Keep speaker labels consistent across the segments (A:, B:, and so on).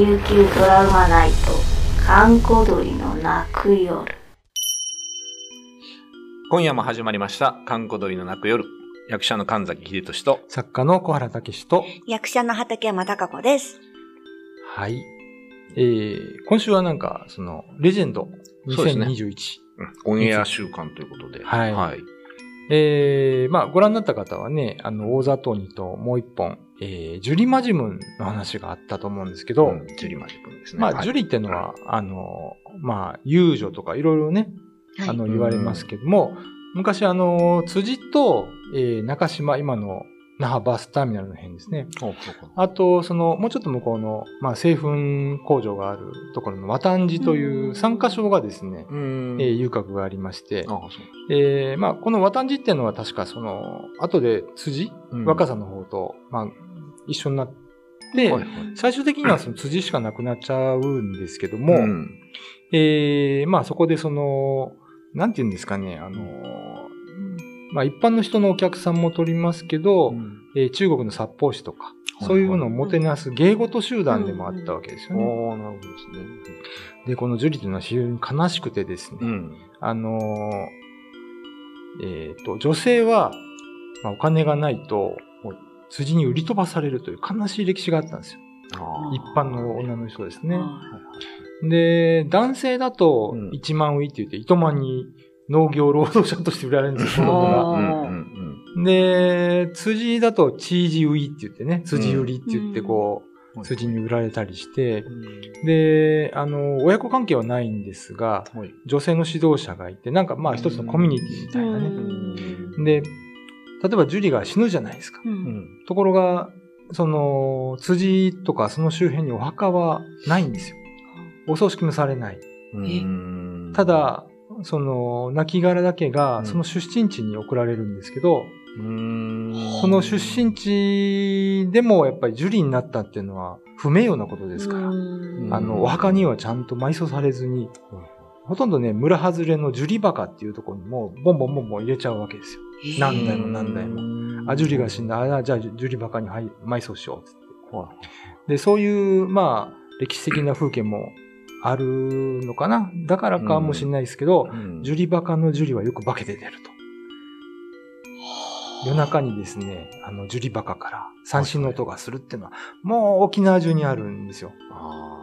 A: 琉球ドラマナイト閑古鳥の泣く夜
B: 今夜も始まりました、観光鳥の泣く夜。役者の神崎秀俊と、
C: 作家の小原武史と、
D: 役者の畠山貴子です。
C: はい。えー、今週はなんか、その、レジェンド
B: そうですね
C: 2021。
B: オンエア週間ということで。
C: はい
B: はい。
C: えー、まあ、ご覧になった方はね、あの、大里にともう一本、えー、ジュリマジムンの話があったと思うんですけど、
B: うんジュリマジ君ですね。
C: まあ、
B: はい。
C: ジュリってのは、あの、まあ、遊女とかいろいろね、あの、
B: うん
C: 言われますけども、昔あの、辻と、えー、中島、今の那覇バスターミナルの辺ですね。あと、その、もうちょっと向こうの、まあ、製粉工場があるところの綿んじという参加所がですね。えー遊郭がありまして。えーまあ、この綿んじっていうのは確かその、後で辻、
B: うん
C: 若さの方と、まあ、一緒になって、
B: はいはい
C: 最終的にはその辻しかなくなっちゃうんですけども、
B: うん
C: えーまあそこでその、なんて言うんですかね、あの、まあ一般の人のお客さんも取りますけど、えー中国の殺法師とか、
B: い
C: そういうのをもてなす芸事集団でもあったわけですよね。
B: ああ、なるほどですね。
C: で、このジュリというのは非常に悲しくてですね、
B: うん。
C: あのーえっ、と、女性は、まあ、お金がないと、辻に売り飛ばされるという悲しい歴史があったんですよ。
B: あ
C: 一般の女の人ですね。
D: は
C: で、男性だと
B: うん
C: 1万ウィって言って、糸満に農業労働者として売られるんですよ、子供
B: あ。
C: が。で、辻だとチージウィって言ってね、辻売りって言ってこ
B: う
C: 辻に売られたりして
B: う、ん。
C: で、あの、親子関係はないんですが、
B: はい。
C: 女性の指導者がいて、なんかまあ一つのコミュニティみたいな
D: う
C: ね。
D: ん
C: で、例えばジュリが死ぬじゃないですか。ところが、その、辻とかその周辺にお墓はないんですよ。お葬式もされない。
B: うん
C: た、だ、その、亡骸だけ
B: うん
C: がその出身地に送られるんですけど、
B: うん。
C: その出身地でもやっぱりジュリになったっていうのは不名誉なことですから、
D: うん
C: あの、お墓にはちゃんと埋葬されずに、ほとんどね、村外れのジュリ墓っていうところにもうボンボンボンボン入れちゃうわけですよ。何代も何代も。あ、ジュリが死んだ。あ、じゃあジュリ墓にはい埋葬しようっつって。
B: は
C: で、そういう、まあ、歴史的な風景もあるのかな？だからかもしれないですけど、
B: い。うん
C: ジュリバカのジュリはよく化けて出ると。夜中にですね、あの、ジュリバカから三振の音がするっていうのは、もう沖縄中にあるんですよ。
B: あ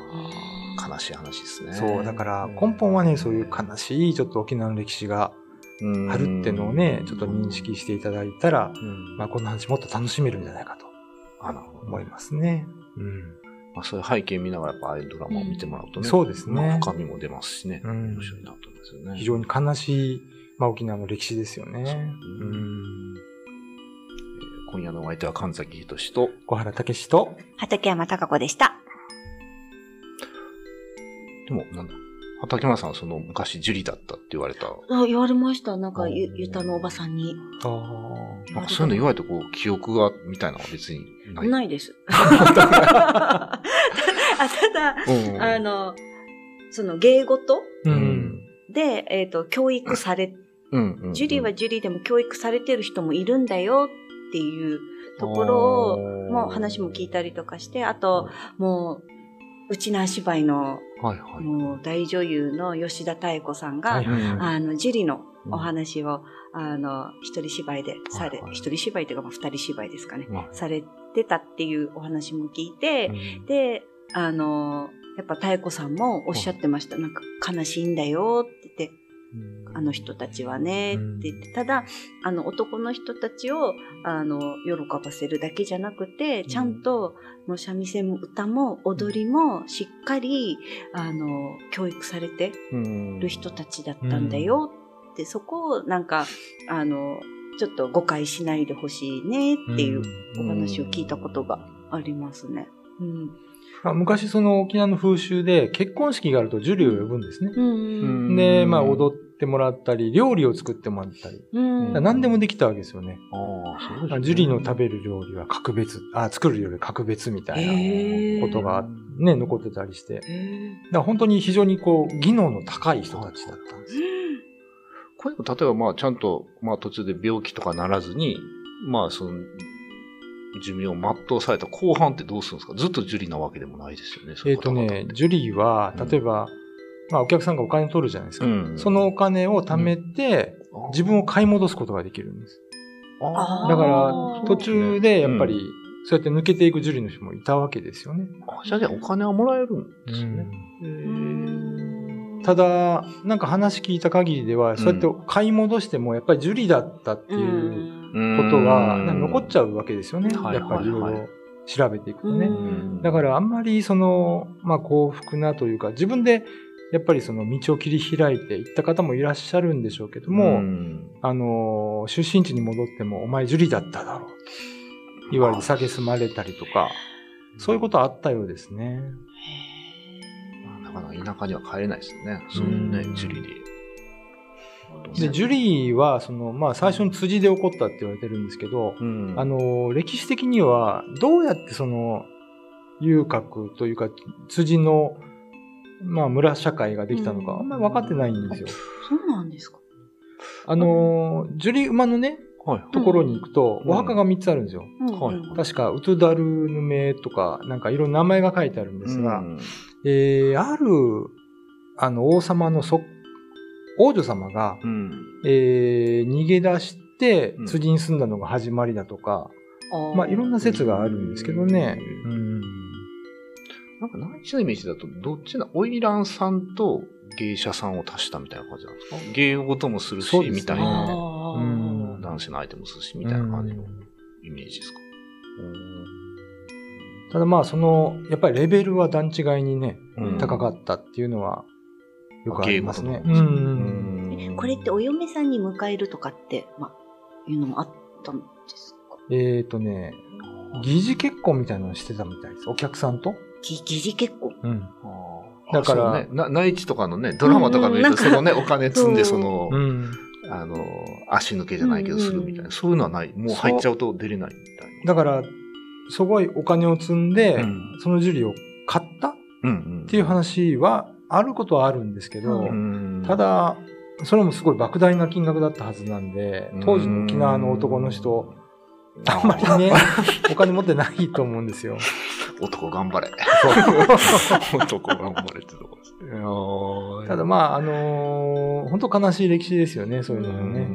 B: あ、悲しい話ですね。
C: そう、だから根本はね、そういう悲しいちょっと沖縄の歴史が
B: うん
C: あるっていうのをね、ちょっと認識していただいたら、
B: うん
C: まあ、この話もっと楽しめるんじゃないかと思いますね。うん。
B: まあ、そういう背景見ながらやっぱああいうドラマを見てもらうとね、
C: そうですね
B: まあ深みも出ますしね、
C: うん
B: 面白いなと思いますよね。
C: 非常に悲しい、まあ、沖縄の歴史ですよね。
B: う
C: うん。
B: 今夜のお相手は神崎仁と、
C: 小原武史と、
D: 畠山貴子でした。
B: でもなんだ、畠山さんはその昔ジュリだったって言われた。
D: あ言われました。なんか、
B: お
D: ゆ、ゆたのおばさんに。
C: あ
B: なんかそういうの言われてこう、記憶が、みたいなのは別にない。
D: ないです。あただ、
B: うん
D: あの、その芸事？
C: う。
B: うんん。
D: で、えっ、と、教育され、
B: うんうん。
D: ジュリはジュリでも教育されてる人もいるんだよっていうところを、もう話も聞いたりとかして、あと、もう、うちな芝居の、
B: はいはい。
D: もう大女優の吉田妙子さんが、
C: はいはいはい。
D: あの、ジュリのお話を、あの、一人芝居でされ
B: はいは、い。
D: 一人芝居というか、まあ二人芝居ですかね、
B: はい
D: されてたっていうお話も聞いて、で、あの、やっぱ妙子さんもおっしゃってました。なんか悲しいんだよって言って、あの人たちはね、って言って、ただ、あの男の人たちを、あの、喜ばせるだけじゃなくて、ちゃんと、もう三味線も歌も踊りもしっかり、あの、教育されて
B: うん
D: る人たちだったんだよって、そこをなんか、あの、ちょっと誤解しないでほしいねっていうお話を聞いたことがありますね。うん。
C: あ昔その沖縄の風習で結婚式があるとジュリを呼ぶんですね。
D: うん。
C: で、まあ踊ってもらったり、料理を作ってもらったり。何でもできたわけですよね。
B: ああ、そうですね
C: ジュリの食べる料理は格別、あ、作る料理は格別みたいなことがね、残ってたりして。だか
D: へ
C: ら本当に非常にこう、技能の高い人たちだったんですよ。
B: これも例えばまあちゃんと、まあ途中で病気とかならずに、まあその、寿命を全うされた後半ってどうするんですか？ずっと樹里なわけでもないですよね。
C: えっ、
B: いう方々
C: とね、ジュリーは、例えば、まあお客さんがお金取るじゃないですか。
B: うん
C: そのお金を貯めて、自分を買い戻すことができるんです。だから途中でやっぱり
B: うん、
C: そうやって抜けていくジュリーの人もいたわけですよね。
B: あじゃあね、お金はもらえるんですね。へ
D: う
B: ー
D: ん
C: ただ、なんか話聞いた限りでは、そうやって買い戻しても、やっぱりジュリーだったっていうことは、なんか残っちゃうわけですよね。
B: はい
C: やっぱりいろ
B: はい
C: ろ調べていくとね。
D: うん。
C: だからあんまりその、まあ幸福なというか、自分でやっぱりその道を切り開いていった方もいらっしゃるんでしょうけども、
B: ん。
C: あの、出身地に戻っても、お前ジュリだっただろう。と言われて蔑まれたりとか、そういうことはあったようですね。
B: 田舎には帰れないですよね。そうね
C: う、ん
B: ジュリで。
C: で、ジュリーは、その、まあ最初に辻で起こったって言われてるんですけど、
B: うん
C: あ、の、歴史的には、どうやってその、遊郭というか、辻の、まあ村社会ができたのか、あんまり分かってないんですよ。
D: そうなんですか。
C: あの、ジュリ馬のね、
B: はい。
C: ところに行くと、
B: うん
C: お墓が3つあるんですよ。確か、ウトゥダルヌメとか、なんかいろんな名前が書いてあるんですが、
B: うん
C: えー、ある、あの、王様のそ、王女様が、
B: うん。
C: えー、逃げ出して
B: うん、
C: 辻に住んだのが始まりだとか、
D: あー
C: まあ、いろんな説があるんですけどね。
B: う
C: うん。
B: なんか内地のイメージだと、どっちな、花魁さんと芸者さんを足したみたいな感じなんですか？芸事もするし、
C: ね
B: みたいな。男子の相手もするし、みたいな感じのイメージですか？
C: ただまあ、その、やっぱりレベルは段違いにね、
B: うん
C: 高かったっていうのは、よくありますね。
B: 芸事の
C: うん
B: うん
D: これってお嫁さんに迎えるとかって、まあ、いうのもあったんですか？
C: えっ、とね、疑似結婚みたいなのしてたみたいです。お客さんと？
D: ぎ疑似結婚？
C: うん。だから
B: ね、な内地とかのね、ドラマとか見ると、
D: うんうん
B: そのね、お金積んで、
D: そ
B: の、
C: うん。
B: あの、足抜けじゃないけど、
D: うんうん
B: するみたいな。そういうのはない。もう入っちゃうと出れないみたい
C: だから、すごいお金を積んで。そのジュリを買ったっ。ていう話は、あることはあるんですけど、
B: うん
C: た、だ、それもすごい莫大な金額だったはずなんで、当時の沖縄の男の人、あんまりね、お金持ってないと思うんですよ。
B: 男頑張れ。男頑張れってとこですね。
C: ただまあ、あのー本当悲しい歴史ですよね、そういうのもね。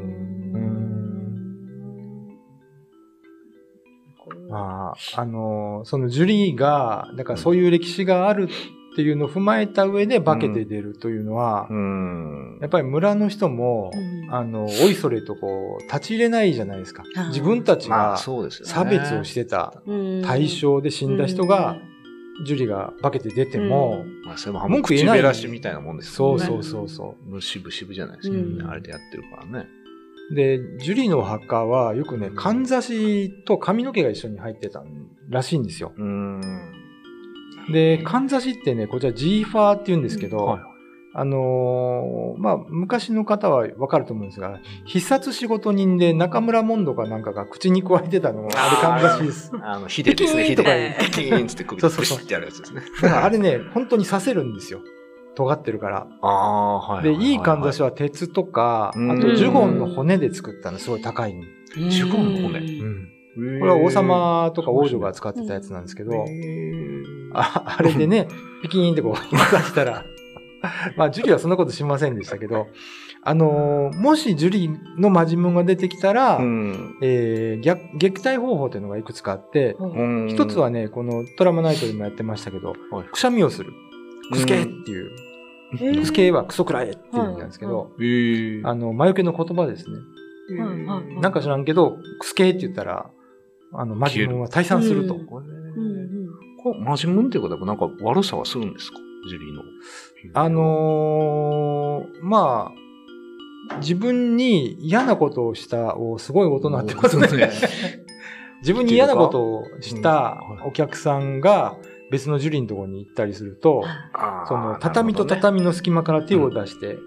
C: あ、あのーそのジュリーが、だからそういう歴史があるっていうのを踏まえた上で化けて出るというのは、
B: うん。
C: やっぱり村の人も、
D: うん
C: あの、おいそれとこう、立ち入れないじゃないですか。自分たち
B: まあ、
C: が。差別をしてた
D: うん
C: 対象で死んだ人が、ジュリが化けて出ても、
B: まあ、それも
C: 文句言えない
B: べらしみたいなもんですよね。
C: そうそうそうそ
B: もう渋々じゃないですか、
D: うん
B: あれでやってるからね。
C: う。で、ジュリのお墓はよくね、かんざしと髪の毛が一緒に入ってたらしいんですよ。
B: うん。
C: で、かんざしってね、こちらジーファーって言うんですけど、
B: はい。
C: あのーまあ、昔の方はわかると思うんですが、必殺仕事人で中村モンドかなんかが口に加えてたのが、あれかんざしです。
B: あの、ヒデですね、って首で
C: そうそうそう
B: プシッてやるやつですね。
C: だからあれね、本当に刺せるんですよ。尖ってるから。
B: ああ、はい
C: で、いいかんざし
B: は。
C: は鉄とか、あ
B: うん
C: とジュゴンの骨で作ったのすごい高いの。
B: ジュゴンの骨？
C: うん
B: こ
C: これは王様とか王女が使ってたやつなんですけど、ああれでね、ピキーンってこう、刺したら、まあ、ジュリはそんなことしませんでしたけど、あのーもしジュリのマジムンが出てきたら、
B: うん。
C: えー虐撃退方法というのがいくつかあって、
B: うん
C: 一つは、ね、このトラマナイトでもやってましたけど、
B: はい
C: くしゃみをする。くすけーっていう。くすけーはクソくらえっていう意味なんですけど、
B: えー。
C: あの、魔除けの言葉ですね。なんか知らんけど、くすけーって言ったら、あの、マジは退散すると。
D: 消え
B: これ
D: うんうん。
B: これマジっていうことはなんか悪さはするんですか？ジュリーの。
C: あのーまあ、自分に嫌なことをした、おすごい音になってますね。自分に嫌なことをした
B: うん。
C: お客さんが別のジュリのところに行ったりすると、その畳と。畳の隙間から手を出して、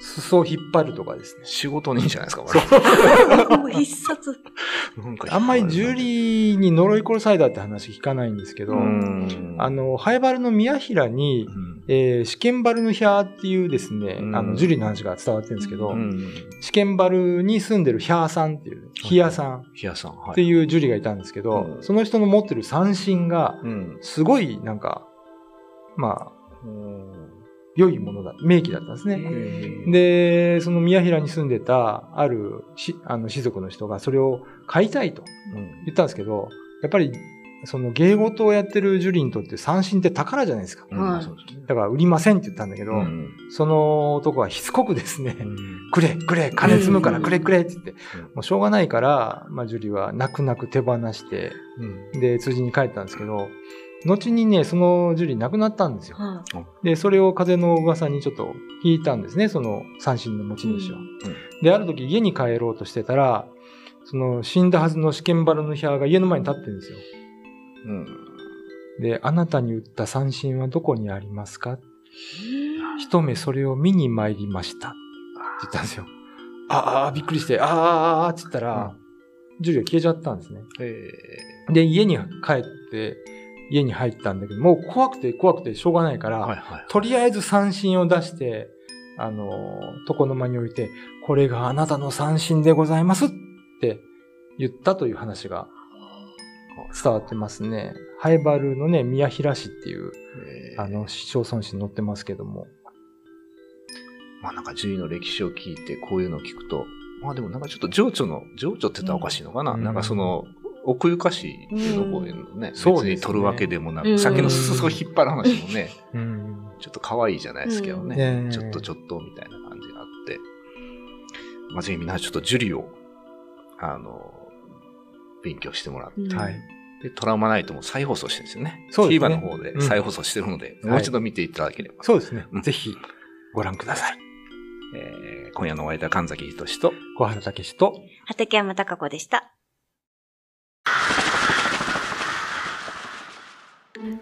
C: 裾を引っ張るとかですね。
B: 仕事人じゃないですか、これ。
D: 必殺。
C: あんまりジュリーに呪い殺されたって話聞かないんですけど、
B: うん
C: あの、ハイバルの宮平に
B: う、ん
C: えー、試験バルのヒャーっていうですね、
B: うん
C: あの、ジュリーの話が伝わってるんですけど、
B: うん。
C: 試験バルに住んでるヒャーさんっていう、ヒヤさん
B: ヒヤさん、はい。
C: っていうジュリーがいたんですけど、
B: うん
C: その人の持ってる三振が、
B: うん。
C: すごいなんか、まあ、
B: うん。
C: 良いものだ、名器だったんですね。
B: うん
C: で、その宮平に住んでた、あるし、あの、士族の人がそれを買いたいと
B: うん。
C: 言ったんですけど、やっぱり、その芸事をやってるジュリーにとって三振って宝じゃないですか。だから売りませんって言ったんだけど、
B: うん。
C: その男はしつこくですね、
B: うん。
C: くれ、くれ、金積むから
D: うん。
C: くれくれって言って、
B: うん。
C: もうしょうがないから、まあ、ジュリーは泣く泣く手放して、で、辻に帰ったんですけど、後にね、そのジュリー亡くなったんですよ。
D: は
C: で、それを風の噂にちょっと聞いたんですね、その三振の持ち主は。
D: うん
C: で、ある時家に帰ろうとしてたら、その死んだはずの試験バラのヒャーが家の前に立ってるんですよ。
B: うん
C: で、あなたに打った三振はどこにありますか？
D: い。
C: 一目それを見に参りました。って言ったんですよ。ああ、びっくりして、あーあー、あーって言ったら、ジュリーは消えちゃったんですね。
B: え
C: で、家に帰って、家に入ったんだけど、もう怖くて怖くてしょうがないから、
B: ーはいはい。
C: とりあえず三振を出して、あの、床の間に置いて、これがあなたの三振でございますって言ったという話が伝わってますね。ハイバルのね、宮平市っていう、
B: えー
C: あの、市町村市に載ってますけども。
B: まあなんか獣医の歴史を聞いてこういうのを聞くと、まあでもなんかちょっと情緒の、情緒って言ったらおかしいのかな、
C: うん
B: なんかその、奥ゆかしいの方へのね、
C: そうですね
B: 別に取るわけでもなく、
D: うん
B: 先の裾を引っ張る話もね、
C: うん。
B: ちょっと可愛いじゃないですけどね、
C: うんね
B: ちょっとちょっとみたいな感じがあって、まあぜひみんなちょっとジュリを、あの、勉強してもらって。で、トラウマナイトも再放送してるんですよね。
C: そうですね
B: TVer の方で再放送してるので、
C: うん
B: もう一度見ていただければ。
C: そうですね
B: うん。
C: ぜひ、ご覧ください。
B: えー今夜のお相手は神崎仁と、
C: 小原武史と、
D: 畠山貴子でした。